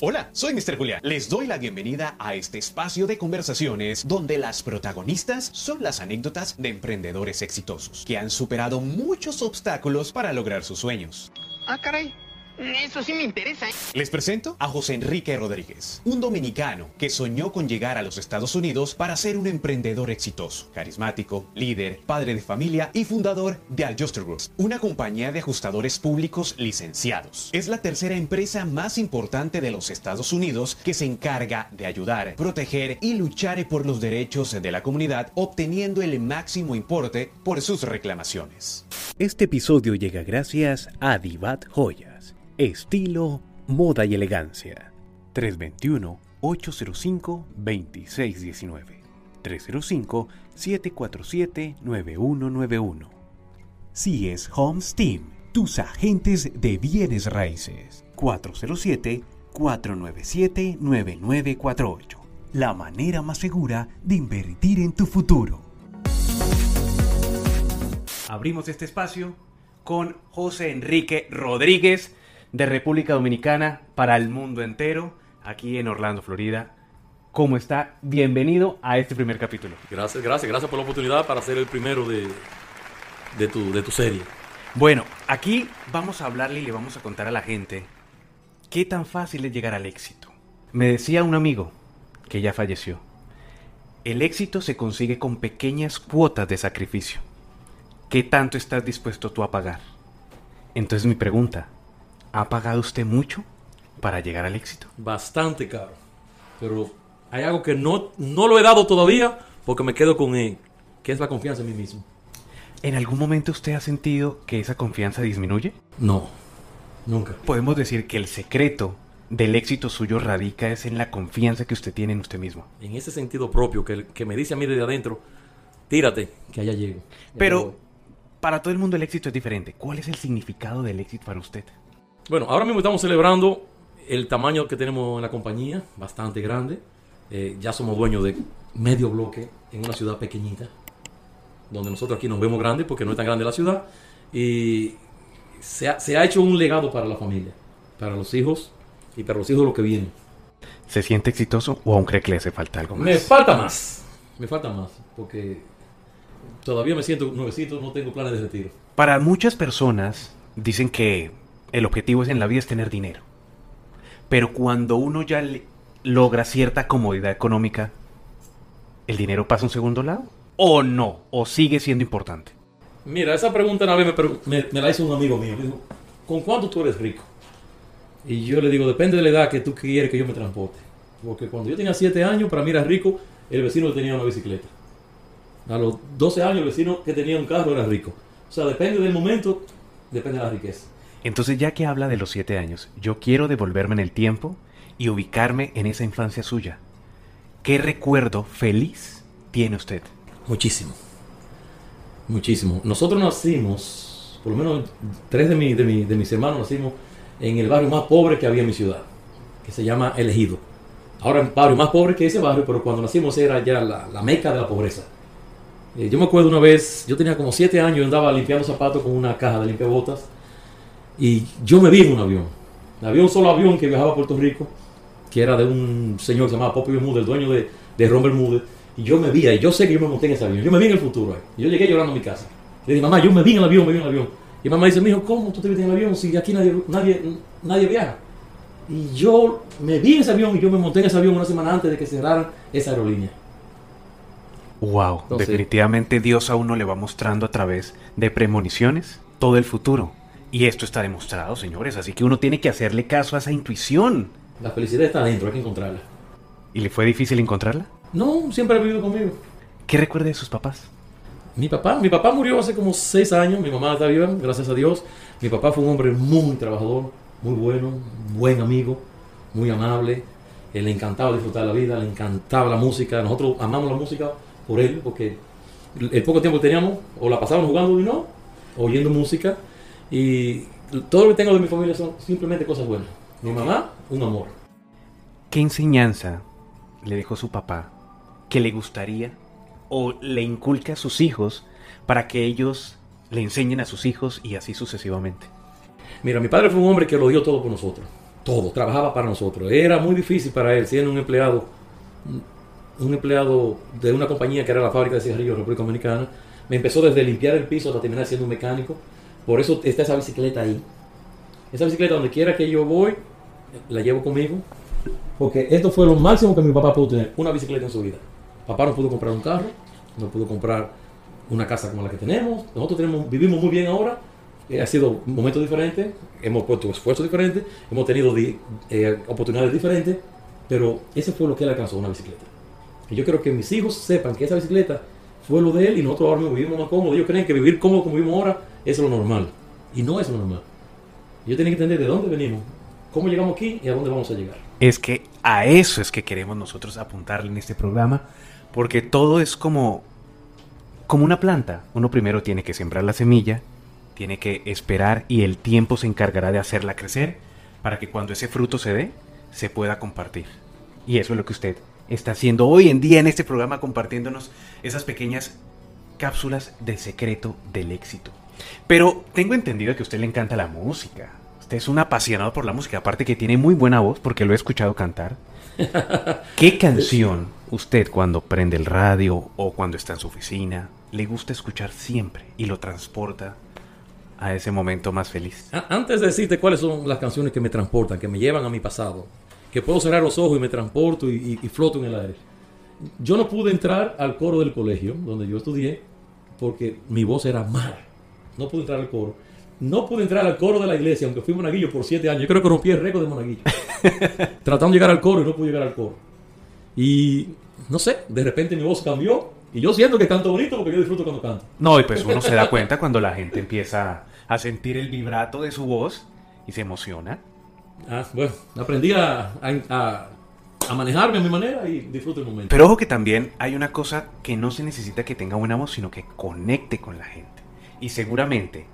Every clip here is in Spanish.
Hola, soy Mr. Julián. Les doy la bienvenida a este espacio de conversaciones donde las protagonistas son las anécdotas de emprendedores exitosos que han superado muchos obstáculos para lograr sus sueños. Ah, caray. Eso sí me interesa. ¿eh? Les presento a José Enrique Rodríguez, un dominicano que soñó con llegar a los Estados Unidos para ser un emprendedor exitoso, carismático, líder, padre de familia y fundador de Adjuster Group, una compañía de ajustadores públicos licenciados. Es la tercera empresa más importante de los Estados Unidos que se encarga de ayudar, proteger y luchar por los derechos de la comunidad, obteniendo el máximo importe por sus reclamaciones. Este episodio llega gracias a Divat Joyas Estilo, moda y elegancia. 321-805-2619. 305-747-9191. Si es Home Steam, tus agentes de bienes raíces. 407-497-9948. La manera más segura de invertir en tu futuro. Abrimos este espacio con José Enrique Rodríguez de República Dominicana para el mundo entero, aquí en Orlando, Florida. ¿Cómo está? Bienvenido a este primer capítulo. Gracias, gracias, gracias por la oportunidad para ser el primero de, de, tu, de tu serie. Bueno, aquí vamos a hablarle y le vamos a contar a la gente qué tan fácil es llegar al éxito. Me decía un amigo que ya falleció, el éxito se consigue con pequeñas cuotas de sacrificio. ¿Qué tanto estás dispuesto tú a pagar? Entonces mi pregunta, ¿Ha pagado usted mucho para llegar al éxito? Bastante caro. Pero hay algo que no, no lo he dado todavía porque me quedo con él, que es la confianza en mí mismo. ¿En algún momento usted ha sentido que esa confianza disminuye? No, nunca. Podemos decir que el secreto del éxito suyo radica es en la confianza que usted tiene en usted mismo. En ese sentido propio, que, que me dice a mí desde adentro, tírate, que allá llego. Pero para todo el mundo el éxito es diferente. ¿Cuál es el significado del éxito para usted? Bueno, ahora mismo estamos celebrando el tamaño que tenemos en la compañía, bastante grande. Eh, ya somos dueños de medio bloque en una ciudad pequeñita, donde nosotros aquí nos vemos grandes porque no es tan grande la ciudad. Y se ha, se ha hecho un legado para la familia, para los hijos y para los hijos de los que vienen. ¿Se siente exitoso o aún cree que le hace falta algo más? Me falta más, me falta más, porque todavía me siento nuevecito, no tengo planes de retiro. Para muchas personas dicen que el objetivo en la vida es tener dinero. Pero cuando uno ya logra cierta comodidad económica, ¿el dinero pasa a un segundo lado? ¿O no? ¿O sigue siendo importante? Mira, esa pregunta una vez me, me, la hizo un amigo mío. dijo, ¿con cuánto tú eres rico? Y yo le digo, depende de la edad que tú quieres que yo me transporte. Porque cuando yo tenía 7 años, para mí era rico, el vecino tenía una bicicleta. A los 12 años, el vecino que tenía un carro era rico. O sea, depende del momento, depende de la riqueza. Entonces, ya que habla de los siete años, yo quiero devolverme en el tiempo y ubicarme en esa infancia suya. ¿Qué recuerdo feliz tiene usted? Muchísimo. Muchísimo. Nosotros nacimos, por lo menos tres de, de, mis hermanos nacimos en el barrio más pobre que había en mi ciudad, que se llama Elegido. Ahora un barrio más pobre que ese barrio, pero cuando nacimos era ya la, meca de la pobreza. Eh, yo me acuerdo una vez, yo tenía como siete años y andaba limpiando zapatos con una caja de limpiabotas y yo me vi en un avión. Había un solo avión que viajaba a Puerto Rico, que era de un señor que se llamaba Poppy Bermúdez, el dueño de, de Ron Bermúdez. Y yo me vi ahí, yo sé que yo me monté en ese avión, yo me vi en el futuro ahí. Y yo llegué llorando a mi casa. Le dije, mamá, yo me vi en el avión, me vi en el avión. Y mamá dice, mijo, ¿cómo tú te viste en el avión si aquí nadie, nadie, nadie viaja? Y yo me vi en ese avión y yo me monté en ese avión una semana antes de que cerraran esa aerolínea. Wow, definitivamente Dios a uno le va mostrando a través de premoniciones todo el futuro. Y esto está demostrado, señores, así que uno tiene que hacerle caso a esa intuición. La felicidad está adentro, hay que encontrarla. ¿Y le fue difícil encontrarla? No, siempre ha vivido conmigo. ¿Qué recuerda de sus papás? Mi papá, mi papá murió hace como seis años, mi mamá está viva, gracias a Dios. Mi papá fue un hombre muy trabajador, muy bueno, buen amigo, muy amable. Él le encantaba disfrutar la vida, le encantaba la música. Nosotros amamos la música por él, porque el poco tiempo que teníamos, o la pasábamos jugando y no, oyendo música. Y todo lo que tengo de mi familia son simplemente cosas buenas. Mi mamá, un amor. ¿Qué enseñanza le dejó su papá que le gustaría o le inculque a sus hijos para que ellos le enseñen a sus hijos y así sucesivamente? Mira, mi padre fue un hombre que lo dio todo por nosotros. todo, trabajaba para nosotros. Era muy difícil para él, siendo un empleado, un empleado de una compañía que era la fábrica de cigarrillos de República Dominicana. Me empezó desde limpiar el piso hasta terminar siendo un mecánico. Por eso está esa bicicleta ahí. Esa bicicleta, donde quiera que yo voy, la llevo conmigo. Porque esto fue lo máximo que mi papá pudo tener, una bicicleta en su vida. Papá no pudo comprar un carro, no pudo comprar una casa como la que tenemos. Nosotros vivimos muy bien ahora. Eh, ha sido un momento diferente, hemos puesto esfuerzos diferentes, hemos tenido di- eh, oportunidades diferentes, pero ese fue lo que él alcanzó, una bicicleta. Y yo quiero que mis hijos sepan que esa bicicleta fue lo de él y nosotros ahora mismo vivimos más cómodos. Ellos creen que vivir cómodo como vivimos ahora es lo normal. Y no es lo normal. Ellos tienen que entender de dónde venimos, cómo llegamos aquí y a dónde vamos a llegar. Es que a eso es que queremos nosotros apuntarle en este programa, porque todo es como, como una planta. Uno primero tiene que sembrar la semilla, tiene que esperar y el tiempo se encargará de hacerla crecer para que cuando ese fruto se dé, se pueda compartir. Y eso es lo que usted está haciendo hoy en día en este programa, compartiéndonos esas pequeñas cápsulas de secreto del éxito. Pero tengo entendido que a usted le encanta la música. Usted es un apasionado por la música, aparte que tiene muy buena voz porque lo he escuchado cantar. ¿Qué canción usted cuando prende el radio o cuando está en su oficina le gusta escuchar siempre y lo transporta a ese momento más feliz? Antes de decirte cuáles son las canciones que me transportan, que me llevan a mi pasado, que puedo cerrar los ojos y me transporto y, y- y floto en el aire. Yo no pude entrar al coro del colegio donde yo estudié porque mi voz era mala. No pude entrar al coro. No pude entrar al coro de la iglesia, aunque fui monaguillo por siete años. Yo creo que rompí el récord de monaguillo. Tratando de llegar al coro y no pude llegar al coro. Y no sé, de repente mi voz cambió. Y yo siento que canto bonito porque yo disfruto cuando canto. No, y pues uno se da cuenta cuando la gente empieza a sentir el vibrato de su voz y se emociona. Ah, bueno, aprendí a, a- a- a manejarme a mi manera y disfruto el momento. Pero ojo que también hay una cosa que no se necesita que tenga buena voz, sino que conecte con la gente. Y seguramente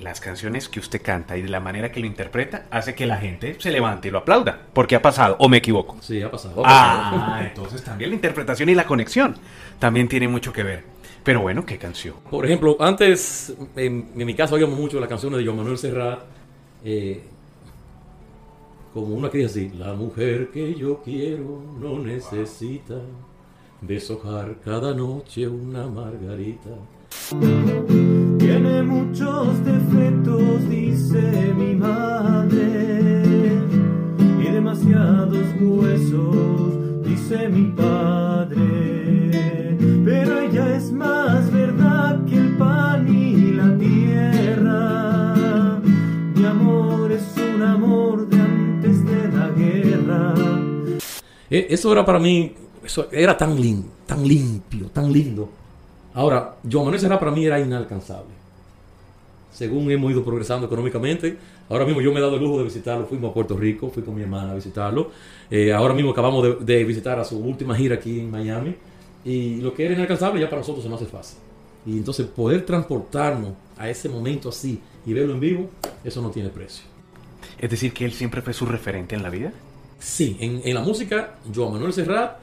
las canciones que usted canta y de la manera que lo interpreta hace que la gente se levante y lo aplauda. Porque ha pasado, o me equivoco. Sí, ha pasado. Ah, entonces también la interpretación y la conexión también tiene mucho que ver. Pero bueno, ¿qué canción? Por ejemplo, antes en, en mi casa oíamos mucho las canciones de Joan Manuel Serrat. eh, como una que dice así: La mujer que yo quiero no necesita deshojar cada noche una margarita. Tiene muchos defectos, dice mi madre, y demasiados huesos, dice mi padre. Pero ella es más verdad que el pan y la tierra. Mi amor es un amor de antes de la guerra. Eh, Eso era para mí, eso era tan, lin- tan limpio, tan lindo. Ahora, Joan Manuel Serrat para mí era inalcanzable. Según hemos ido progresando económicamente, ahora mismo yo me he dado el lujo de visitarlo. Fuimos a Puerto Rico, fui con mi hermana a visitarlo. Eh, ahora mismo acabamos de, de visitar a su última gira aquí en Miami. Y lo que era inalcanzable ya para nosotros se nos hace fácil. Y entonces poder transportarnos a ese momento así y verlo en vivo, eso no tiene precio. Es decir, que él siempre fue su referente en la vida. Sí, en, en la música, Joan Manuel Serrat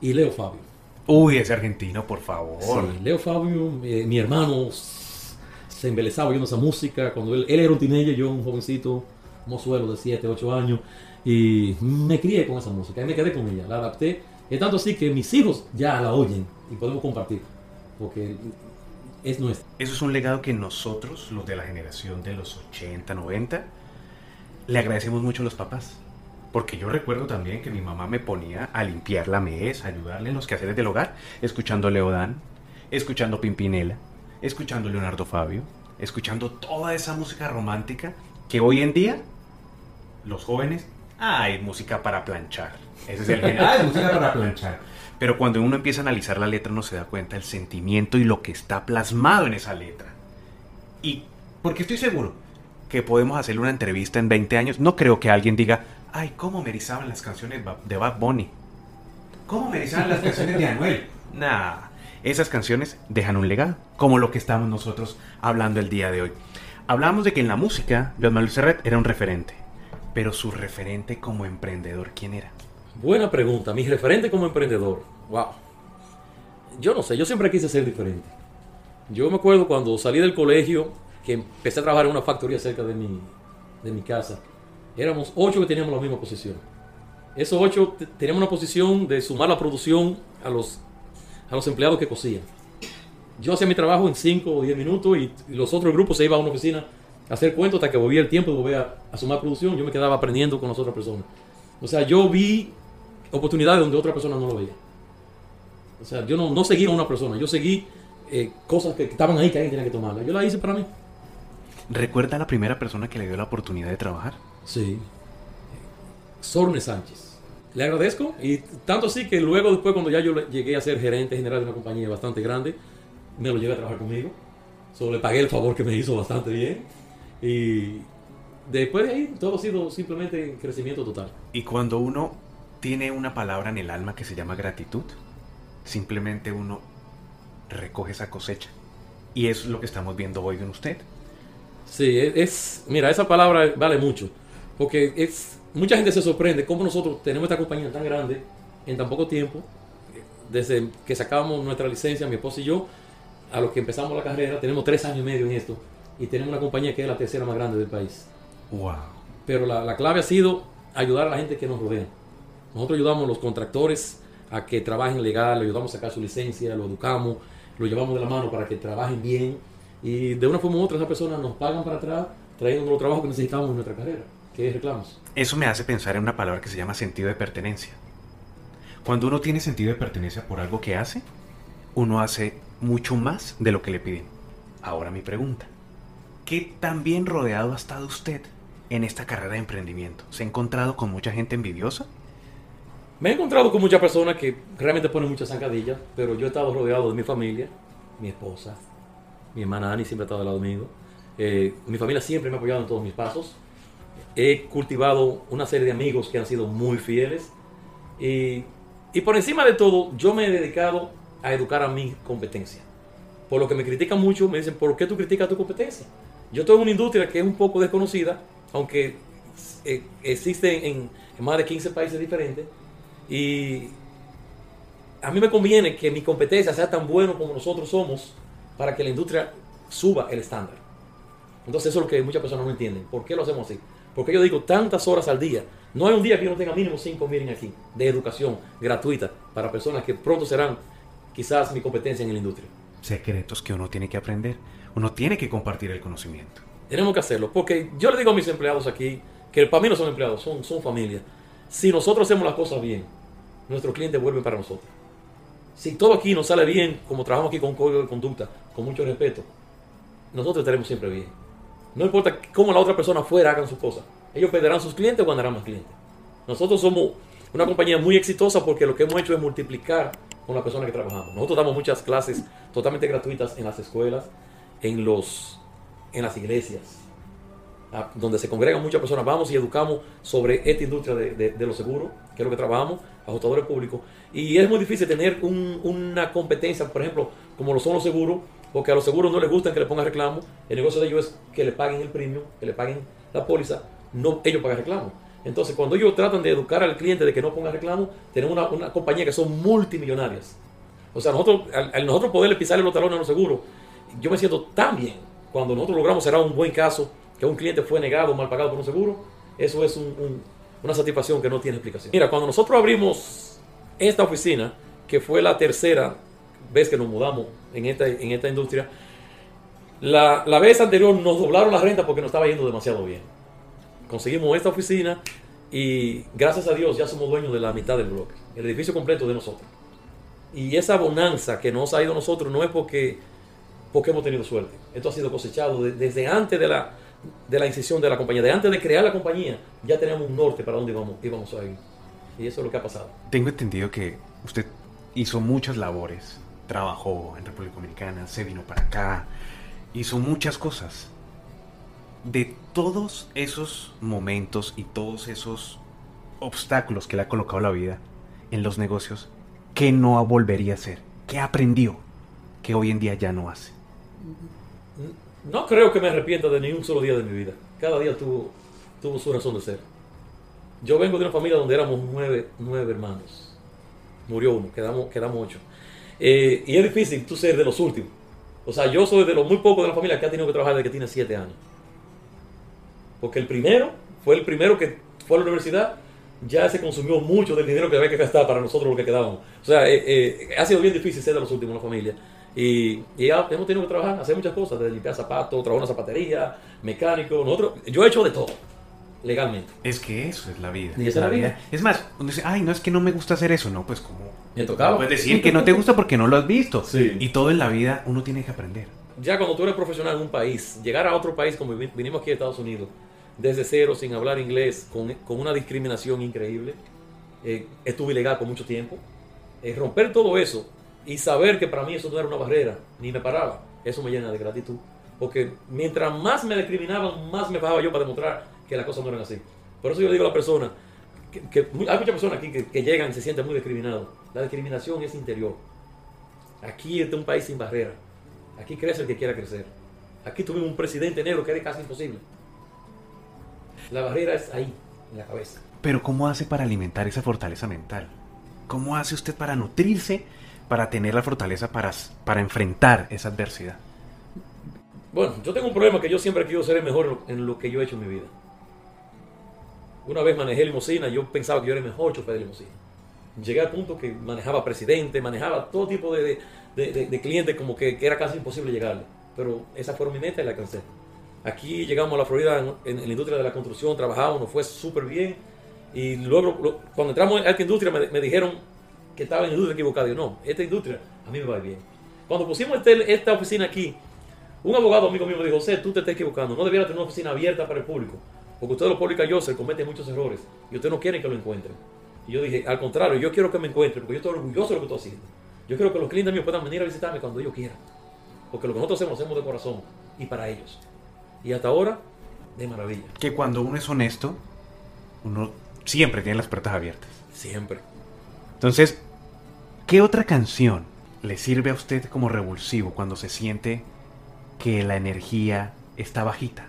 y Leo Fabio. Uy, ese argentino, por favor. Sí, Leo Fabio, eh, mi hermano se embelezaba oyendo esa música. Cuando él, él era un teenager, yo un jovencito, mozuelo de 7, 8 años. Y me crié con esa música y me quedé con ella. La adapté. Es tanto así que mis hijos ya la oyen y podemos compartir. Porque es nuestra. Eso es un legado que nosotros, los de la generación de los 80, 90, le agradecemos mucho a los papás. Porque yo recuerdo también que mi mamá me ponía a limpiar la mesa, a ayudarle en los quehaceres del hogar, escuchando Leodán, escuchando Pimpinela, escuchando Leonardo Fabio, escuchando toda esa música romántica que hoy en día los jóvenes, es música para planchar. Ese es el género. Ah, es música para planchar. Pero cuando uno empieza a analizar la letra, uno se da cuenta del sentimiento y lo que está plasmado en esa letra. Y porque estoy seguro que podemos hacerle una entrevista en 20 años, no creo que alguien diga, ay, ¿cómo me erizaban las canciones de Bad Bunny? ¿Cómo me erizaban las canciones de Anuel? Nah, esas canciones dejan un legado, como lo que estamos nosotros hablando el día de hoy. Hablamos de que en la música, Manuel Serrat era un referente, pero su referente como emprendedor, ¿quién era? Buena pregunta. Mi referente como emprendedor. Wow. Yo no sé, yo siempre quise ser diferente. Yo me acuerdo cuando salí del colegio, que empecé a trabajar en una factoría cerca de mi, de mi casa. Éramos ocho que teníamos la misma posición. Esos ocho te- teníamos una posición de sumar la producción a los, a los empleados que cosían. Yo hacía mi trabajo en 5 o 10 minutos y, y los otros grupos se iban a una oficina a hacer cuentos hasta que volvía el tiempo de volver a, a sumar producción. Yo me quedaba aprendiendo con las otras personas. O sea, yo vi oportunidades donde otra persona no lo veía. O sea, yo no, no seguí a una persona, yo seguí eh, cosas que estaban ahí que alguien tenía que tomarlas. Yo las hice para mí. ¿Recuerda a la primera persona que le dio la oportunidad de trabajar? Sí. Sorne Sánchez. Le agradezco y tanto así que luego después cuando ya yo le- llegué a ser gerente general de una compañía bastante grande, me lo llevé a trabajar conmigo. Solo le pagué el favor que me hizo bastante bien. Y después de ahí todo ha sido simplemente crecimiento total. Y cuando uno tiene una palabra en el alma que se llama gratitud, simplemente uno recoge esa cosecha. Y es lo que estamos viendo hoy en usted. Sí, es- mira, esa palabra vale mucho, porque es mucha gente se sorprende cómo nosotros tenemos esta compañía tan grande en tan poco tiempo, desde que sacamos nuestra licencia, mi esposa y yo, a los que empezamos la carrera, tenemos tres años y medio en esto, y tenemos una compañía que es la tercera más grande del país. Wow. Pero la, la clave ha sido ayudar a la gente que nos rodea. Nosotros ayudamos a los contractores a que trabajen legal, le ayudamos a sacar su licencia, lo educamos, lo llevamos de la mano para que trabajen bien. Y de una forma u otra esas personas nos pagan para atrás trayendo los trabajos que necesitamos en nuestra carrera, es reclamos. Eso me hace pensar en una palabra que se llama sentido de pertenencia. Cuando uno tiene sentido de pertenencia por algo que hace, uno hace mucho más de lo que le piden. Ahora mi pregunta. ¿Qué tan bien rodeado ha estado usted en esta carrera de emprendimiento? ¿Se ha encontrado con mucha gente envidiosa? Me he encontrado con muchas personas que realmente ponen muchas zancadillas, pero yo he estado rodeado de mi familia, mi esposa, mi hermana Ani siempre ha estado al lado mío. Eh, mi familia siempre me ha apoyado en todos mis pasos. He cultivado una serie de amigos que han sido muy fieles. Y, y por encima de todo, yo me he dedicado a educar a mi competencia. Por lo que me critican mucho, me dicen, ¿por qué tú criticas tu competencia? Yo estoy en una industria que es un poco desconocida, aunque eh, existe en, más de 15 países diferentes. Y a mí me conviene que mi competencia sea tan bueno como nosotros somos para que la industria suba el estándar. Entonces eso es lo que muchas personas no entienden. ¿Por qué lo hacemos así? Porque yo digo tantas horas al día. No hay un día que yo no tenga mínimo 5 miren aquí de educación gratuita para personas que pronto serán quizás mi competencia en la industria. Secretos que uno tiene que aprender. Uno tiene que compartir el conocimiento. Tenemos que hacerlo. Porque yo le digo a mis empleados aquí que para mí no son empleados, son, son familia. Si nosotros hacemos las cosas bien, nuestros clientes vuelven para nosotros. Si todo aquí nos sale bien, como trabajamos aquí con código de conducta, con mucho respeto, nosotros estaremos siempre bien. No importa cómo la otra persona fuera hagan sus cosas. Ellos perderán sus clientes o ganarán más clientes. Nosotros somos una compañía muy exitosa porque lo que hemos hecho es multiplicar con las personas que trabajamos. Nosotros damos muchas clases totalmente gratuitas en las escuelas, en, los, en las iglesias, donde se congregan muchas personas. Vamos y educamos sobre esta industria de, de- los seguros, que es lo que trabajamos, ajustadores públicos. Y es muy difícil tener un- una competencia, por ejemplo, como lo son los seguros, porque a los seguros no les gusta que le pongan reclamo. El negocio de ellos es que le paguen el premio, que le paguen la póliza, no ellos pagan reclamo. Entonces, cuando ellos tratan de educar al cliente de que no ponga reclamo, tenemos una, una compañía que son multimillonarias. O sea, nosotros, al, nosotros poderle pisarle los talones a los seguros, yo me siento tan bien cuando nosotros logramos cerrar un buen caso, que un cliente fue negado o mal pagado por un seguro, eso es un- una satisfacción que no tiene explicación. Mira, cuando nosotros abrimos esta oficina, que fue la tercera vez que nos mudamos en esta, en esta industria, la, la vez anterior nos doblaron la renta porque nos estaba yendo demasiado bien. Conseguimos esta oficina y gracias a Dios ya somos dueños de la mitad del bloque, el edificio completo de nosotros. Y esa bonanza que nos ha ido a nosotros no es porque, porque hemos tenido suerte. Esto ha sido cosechado de- desde antes de la, de la incisión de la compañía, de antes de crear la compañía, ya teníamos un norte para dónde íbamos, íbamos a ir. Y eso es lo que ha pasado. Tengo entendido que usted hizo muchas labores. Trabajó en República Dominicana, se vino para acá, hizo muchas cosas. De todos esos momentos y todos esos obstáculos que le ha colocado la vida en los negocios, ¿qué no volvería a hacer? ¿Qué aprendió que hoy en día ya no hace? No creo que me arrepienta de ni un solo día de mi vida. Cada día tuvo, tuvo su razón de ser. Yo vengo de una familia donde éramos nueve, nueve hermanos. Murió uno, quedamos, quedamos ocho. Eh, y es difícil tú ser de los últimos. O sea, yo soy de los muy pocos de la familia que ha tenido que trabajar desde que tiene siete años. Porque el primero fue el primero que fue a la universidad, ya se consumió mucho del dinero que había que gastar para nosotros lo que quedábamos. O sea, eh, eh, ha sido bien difícil ser de los últimos en la familia. Y, y ya hemos tenido que trabajar, hacer muchas cosas, desde limpiar zapatos, trabajar en una zapatería, mecánico, nosotros, yo he hecho de todo, legalmente. Es que eso es la vida. Y esa es la vida. Es más, uno dice, ay, no es que no me gusta hacer eso. No, pues como... Me tocaba. Puedes decir que no te gusta porque no lo has visto. Sí. Y todo en la vida uno tiene que aprender. ya cuando tú eres profesional en un país, llegar a otro país como vi- vinimos aquí a Estados Unidos, desde cero, sin hablar inglés, con, con una discriminación increíble, eh, estuve ilegal por mucho tiempo, eh, romper todo eso y saber que para mí eso no era una barrera, ni me paraba, eso me llena de gratitud. Porque mientras más me discriminaban, más me bajaba yo para demostrar que las cosas no eran así. Por eso yo le digo a la persona, que, que hay muchas personas aquí que, que llegan y se sienten muy discriminados. La discriminación es interior. Aquí este es un país sin barrera. Aquí crece el que quiera crecer. Aquí tuvimos un presidente negro que era casi imposible. La barrera es ahí, en la cabeza. Pero ¿cómo hace para alimentar esa fortaleza mental? ¿Cómo hace usted para nutrirse, para tener la fortaleza para, para enfrentar esa adversidad? Bueno, yo tengo un problema que yo siempre querido ser el mejor en lo que yo he hecho en mi vida. Una vez manejé limusina, yo pensaba que yo era el mejor chofer de limusina. Llegué al punto que manejaba presidente, manejaba todo tipo de, de- clientes como que, era casi imposible llegarle. Pero esa fue mi meta y la alcancé. Aquí llegamos a la Florida en, en- la industria de la construcción, trabajamos, nos fue súper bien. Y luego, cuando entramos en esta industria, me, dijeron que estaba en la industria equivocada. Yo, no, esta industria a mí me va bien. Cuando pusimos este- esta oficina aquí, un abogado amigo mío me dijo, José, tú te estás equivocando, no debiera tener una oficina abierta para el público, porque ustedes los se cometen muchos errores y ustedes no quieren que lo encuentren. Y yo dije, al contrario, yo quiero que me encuentren, porque yo estoy orgulloso de lo que estoy haciendo. Yo quiero que los clientes míos puedan venir a visitarme cuando ellos quieran, porque lo que nosotros hacemos, hacemos de corazón y para ellos. Y hasta ahora, de maravilla, Que cuando uno es honesto, uno siempre tiene las puertas abiertas. siempre. Entonces, ¿qué otra canción le sirve a usted como revulsivo cuando se siente que la energía está bajita?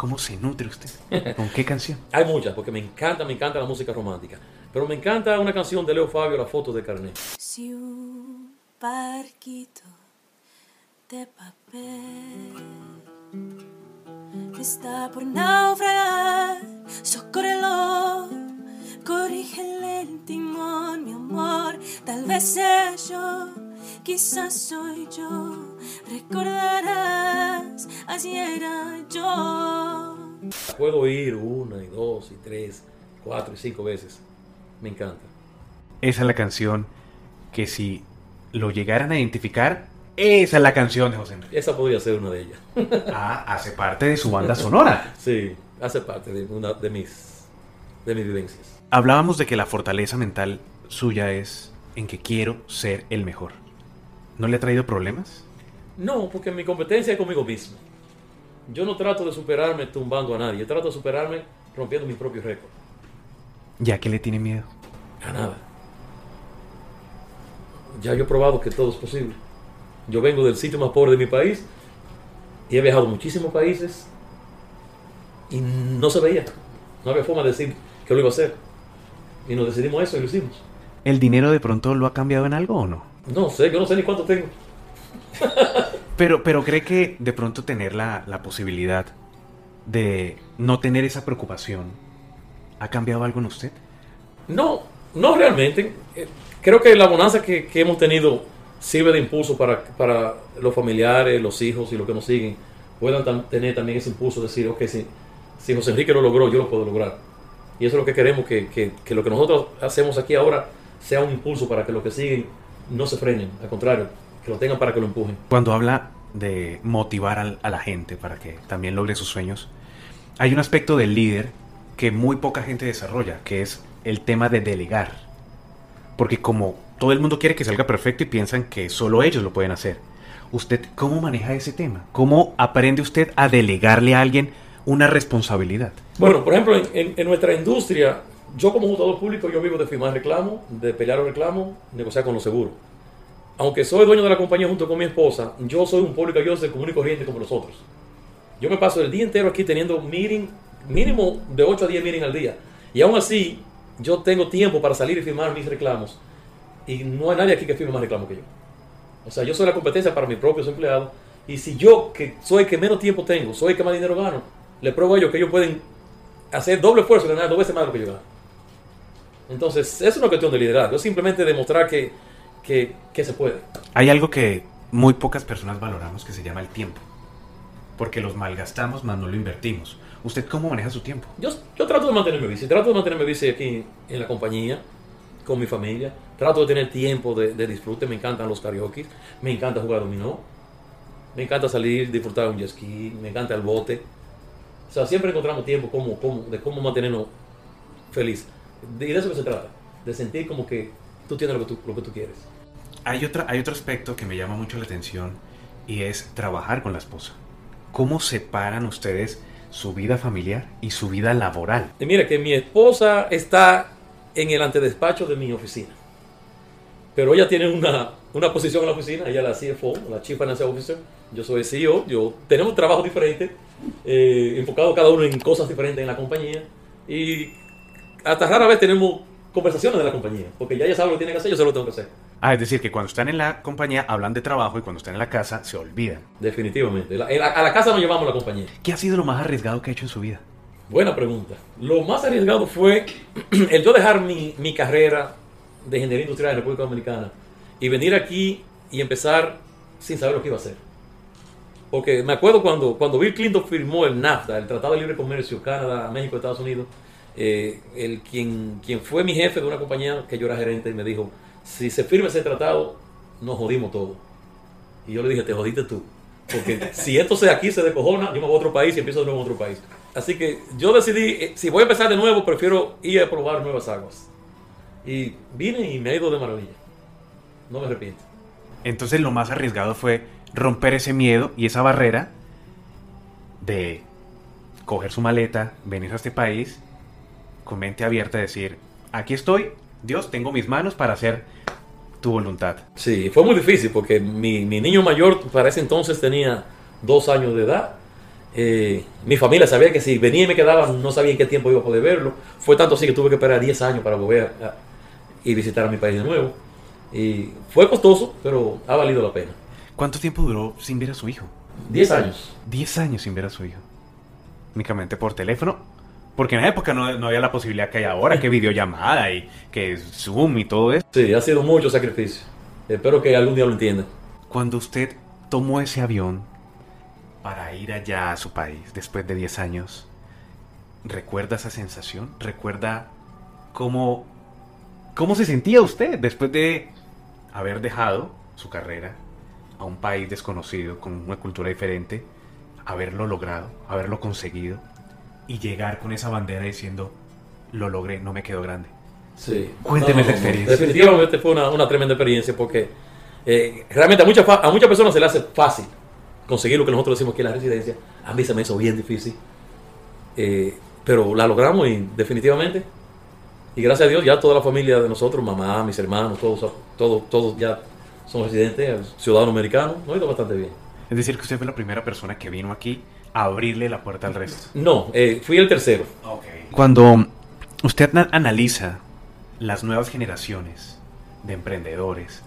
¿Cómo se nutre usted? ¿Con qué canción? Hay muchas, porque me encanta, me encanta la música romántica. Pero me encanta una canción de Leo Fabio, La foto de Carnet. Si un barquito de papel está por naufragar, socórrelo, corrígele el timón, mi amor. Tal vez sea yo, quizás soy yo. Recordarás, así era yo. Puedo ir una y dos y tres, cuatro y cinco veces. Me encanta. Esa es la canción que si lo llegaran a identificar, esa es la canción de José Enrique. Esa podría ser una de ellas. Ah, hace parte de su banda sonora. Sí, hace parte de una de mis, de mis vivencias. Hablábamos de que la fortaleza mental suya es en que quiero ser el mejor. ¿No le ha traído problemas? No, porque mi competencia es conmigo mismo. Yo no trato de superarme tumbando a nadie. Yo trato de superarme rompiendo mi propio récord. ¿Ya que le tiene miedo? A nada. Ya yo he probado que todo es posible. Yo vengo del sitio más pobre de mi país y he viajado a muchísimos países y no se veía. No había forma de decir que lo iba a hacer. Y nos decidimos eso y lo hicimos. ¿El dinero de pronto lo ha cambiado en algo o no? No sé, yo no sé ni cuánto tengo. Pero, pero cree que de pronto tener la, la posibilidad de no tener esa preocupación ha cambiado algo en usted? No, no realmente. Eh, Creo que la bonanza que, que hemos tenido sirve de impulso para, para los familiares, los hijos y los que nos siguen puedan tam- tener también ese impulso de decir, ok, si, si José Enrique lo logró, yo lo puedo lograr. Y eso es lo que queremos, que, que- que lo que nosotros hacemos aquí ahora sea un impulso para que los que siguen no se frenen, al contrario, que lo tengan para que lo empujen. Cuando habla de motivar al- a la gente para que también logre sus sueños, hay un aspecto del líder que muy poca gente desarrolla, que es el tema de delegar. Porque como todo el mundo quiere que salga perfecto y piensan que solo ellos lo pueden hacer, ¿usted cómo maneja ese tema? ¿Cómo aprende usted a delegarle a alguien una responsabilidad? Bueno, por ejemplo, en, en- en nuestra industria, yo como jugador público, yo vivo de firmar reclamos, de pelear los reclamos, negociar con los seguros. Aunque soy dueño de la compañía junto con mi esposa, yo soy un público, yo soy común y corriente como los otros. Yo me paso el día entero aquí teniendo meeting, mínimo de 8 a 10 meetings al día. Y aún así, yo tengo tiempo para salir y firmar mis reclamos. Y no hay nadie aquí que firme más reclamos que yo. O sea, yo soy la competencia para mis propios empleados. Y si yo, que soy el que menos tiempo tengo, soy el que más dinero gano, le pruebo a ellos que ellos pueden hacer doble esfuerzo y ganar dos veces más de lo que yo gano. Entonces, es una cuestión de liderazgo, es simplemente demostrar que, que, que se puede. Hay algo que muy pocas personas valoramos que se llama el tiempo. Porque los malgastamos, más no lo invertimos. ¿Usted cómo maneja su tiempo? Yo, yo trato de mantenerme bici, trato de mantenerme bici aquí en la compañía, con mi familia. Trato de tener tiempo de, de disfrute, me encantan los karaoke, me encanta jugar dominó, me encanta salir, disfrutar de un jet ski, me encanta el bote. O sea, siempre encontramos tiempo como, como, de cómo mantenernos feliz. De- de eso que se trata, de sentir como que tú tienes lo que tú, lo que tú quieres. Hay, otra, hay otro aspecto que me llama mucho la atención y es trabajar con la esposa. ¿Cómo separan ustedes su vida familiar y su vida laboral? Y mira que mi esposa está en el antedespacho de mi oficina. Pero ella tiene una, una posición en la oficina, ella es la CFO, la Chief Financial Officer. Yo soy CEO, yo, tenemos trabajos diferentes, eh, enfocados cada uno en cosas diferentes en la compañía. Y hasta rara vez tenemos conversaciones de la compañía, porque ya ella sabe lo que tiene que hacer, yo sé lo que tengo que hacer. Ah, es decir, que cuando están en la compañía hablan de trabajo y cuando están en la casa se olvidan. Definitivamente. La- la- a la casa nos llevamos la compañía. ¿Qué ha sido lo más arriesgado que ha hecho en su vida? Buena pregunta. Lo más arriesgado fue el yo dejar mi, mi carrera de ingeniería industrial en República Dominicana y venir aquí y empezar sin saber lo que iba a hacer. Porque me acuerdo cuando, cuando Bill Clinton firmó el NAFTA, el Tratado de Libre Comercio, Canadá, México, Estados Unidos, eh, el, quien, quien fue mi jefe de una compañía que yo era gerente me dijo, si se firma ese tratado, nos jodimos todo. Y yo le dije, te jodiste tú. Porque si esto se aquí se descojona, yo me voy a otro país y empiezo de nuevo en otro país. Así que yo decidí, eh, si voy a empezar de nuevo, prefiero ir a probar nuevas aguas. Y vine y me ha ido de maravilla. No me arrepiento. Entonces lo más arriesgado fue romper ese miedo y esa barrera de coger su maleta, venir a este país con mente abierta decir, aquí estoy, Dios, tengo mis manos para hacer tu voluntad. Sí, fue muy difícil porque mi, mi niño mayor para ese entonces tenía dos años de edad. Eh, mi familia sabía que si venía y me quedaba no sabía en qué tiempo iba a poder verlo. Fue tanto así que tuve que esperar 10 años para volver a- y visitar a mi país de nuevo. Y fue costoso, pero ha valido la pena. ¿Cuánto tiempo duró sin ver a su hijo? 10 años. 10 años sin ver a su hijo. Únicamente por teléfono. Porque en la época no, no había la posibilidad que hay ahora, que videollamada y que Zoom y todo eso. Sí, ha sido mucho sacrificio. Espero que algún día lo entiendan. Cuando usted tomó ese avión para ir allá a su país después de 10 años, ¿recuerda esa sensación? ¿Recuerda cómo, cómo se sentía usted después de haber dejado su carrera a un país desconocido, con una cultura diferente, haberlo logrado, haberlo conseguido y llegar con esa bandera diciendo, lo logré, no me quedo grande? Sí. Cuénteme esa experiencia. Definitivamente fue una, una tremenda experiencia porque eh, realmente a muchas, a muchas personas se le hace fácil conseguir lo que nosotros decimos que es la residencia. A mí se me hizo bien difícil. Eh, pero la logramos y definitivamente. Y gracias a Dios ya toda la familia de nosotros, mamá, mis hermanos, todos, todos, todos ya son residentes, ciudadanos americanos. Nos ha ido bastante bien. Es decir, que usted fue la primera persona que vino aquí abrirle la puerta al resto. No, eh, fui el tercero. Cuando usted na- analiza las nuevas generaciones de emprendedores,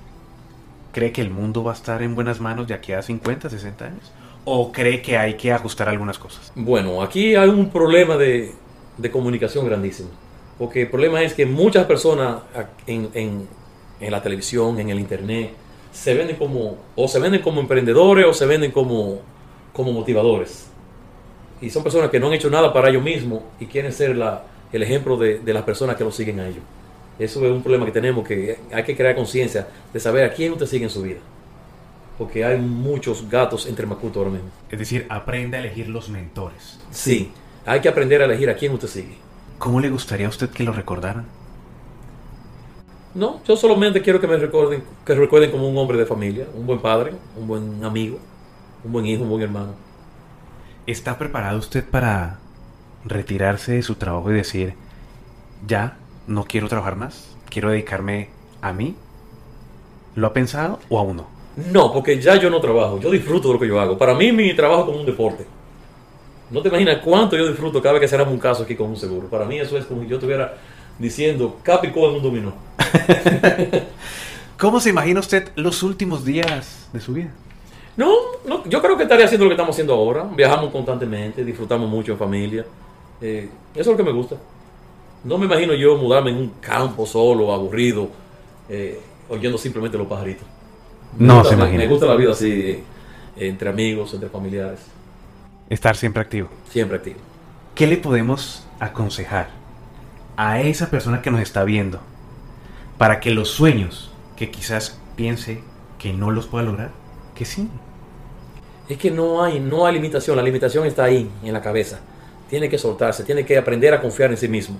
¿cree que el mundo va a estar en buenas manos de aquí a 50, 60 años? ¿O cree que hay que ajustar algunas cosas? Bueno, aquí hay un problema de, de comunicación grandísimo. Porque el problema es que muchas personas en, en- en la televisión, en el internet, se venden como, o se venden como emprendedores o se venden como, como motivadores. Y son personas que no han hecho nada para ellos mismos y quieren ser la- el ejemplo de, de las personas que los siguen a ellos. Eso es un problema que tenemos, que hay que crear conciencia de saber a quién usted sigue en su vida. Porque hay muchos gatos entre macutos ahora mismo. Es decir, aprenda a elegir los mentores. Sí, hay que aprender a elegir a quién usted sigue. ¿Cómo le gustaría a usted que lo recordaran? No, yo solamente quiero que me recuerden, que recuerden como un hombre de familia, un buen padre, un buen amigo, un buen hijo, un buen hermano. ¿Está preparado usted para retirarse de su trabajo y decir, ya, no quiero trabajar más, quiero dedicarme a mí? ¿Lo ha pensado o aún no? No, porque ya yo no trabajo, yo disfruto de lo que yo hago. Para mí mi trabajo es como un deporte. No te imaginas cuánto yo disfruto cada vez que cerramos un caso aquí con un seguro. Para mí eso es como si yo estuviera diciendo Capicó en un dominó. ¿Cómo se imagina usted los últimos días de su vida? No, no, yo creo que estaría haciendo lo que estamos haciendo ahora. Viajamos constantemente, disfrutamos mucho en familia. Eh, eso es lo que me gusta. No me imagino yo mudarme en un campo solo, aburrido, eh, oyendo simplemente los pajaritos. Me No gusta- se me- imagina. Me gusta la vida así, eh, entre amigos, entre familiares, Estar siempre activo. siempre activo. ¿Qué le podemos aconsejar a esa persona que nos está viendo para que los sueños que quizás piense que no los pueda lograr, que sí? Es que no hay, no hay limitación, la limitación está ahí, en la cabeza. Tiene que soltarse, tiene que aprender a confiar en sí mismo.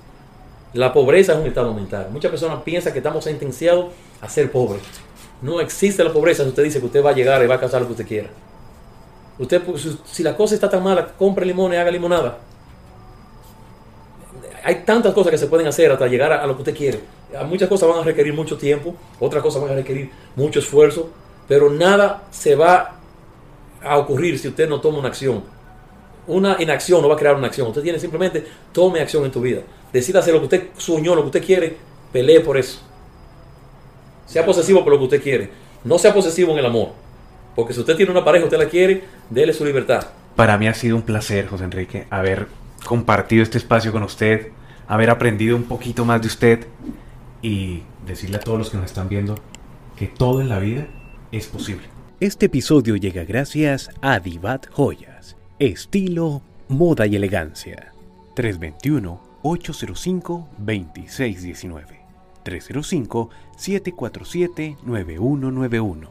La pobreza es un estado mental. Muchas personas piensan que estamos sentenciados a ser pobres. No existe la pobreza si usted dice que usted va a llegar y va a alcanzar lo que usted quiera. Usted, si- la cosa está tan mala, compre limones, haga limonada. Hay tantas cosas que se pueden hacer hasta llegar a, a lo que usted quiere. Muchas cosas van a requerir mucho tiempo, otras cosas van a requerir mucho esfuerzo, pero nada se va a ocurrir si usted no toma una acción. Una inacción no va a crear una acción. Usted tiene simplemente tome acción en tu vida. Decida hacer lo que usted soñó, lo que usted quiere, pelee por eso. Sea posesivo por lo que usted quiere. No sea posesivo en el amor. Porque si usted tiene una pareja, usted la quiere, déle su libertad. Para mí ha sido un placer, José Enrique, haber compartido este espacio con usted, haber aprendido un poquito más de usted y decirle a todos los que nos están viendo que todo en la vida es posible. Este episodio llega gracias a Divat Joyas, estilo, moda y elegancia. 321-805-2619. 305-747-9191.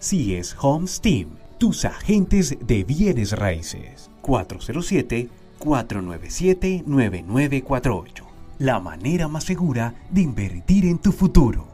Si es Home Steam, tus agentes de bienes raíces. 407-497-9948. La manera más segura de invertir en tu futuro.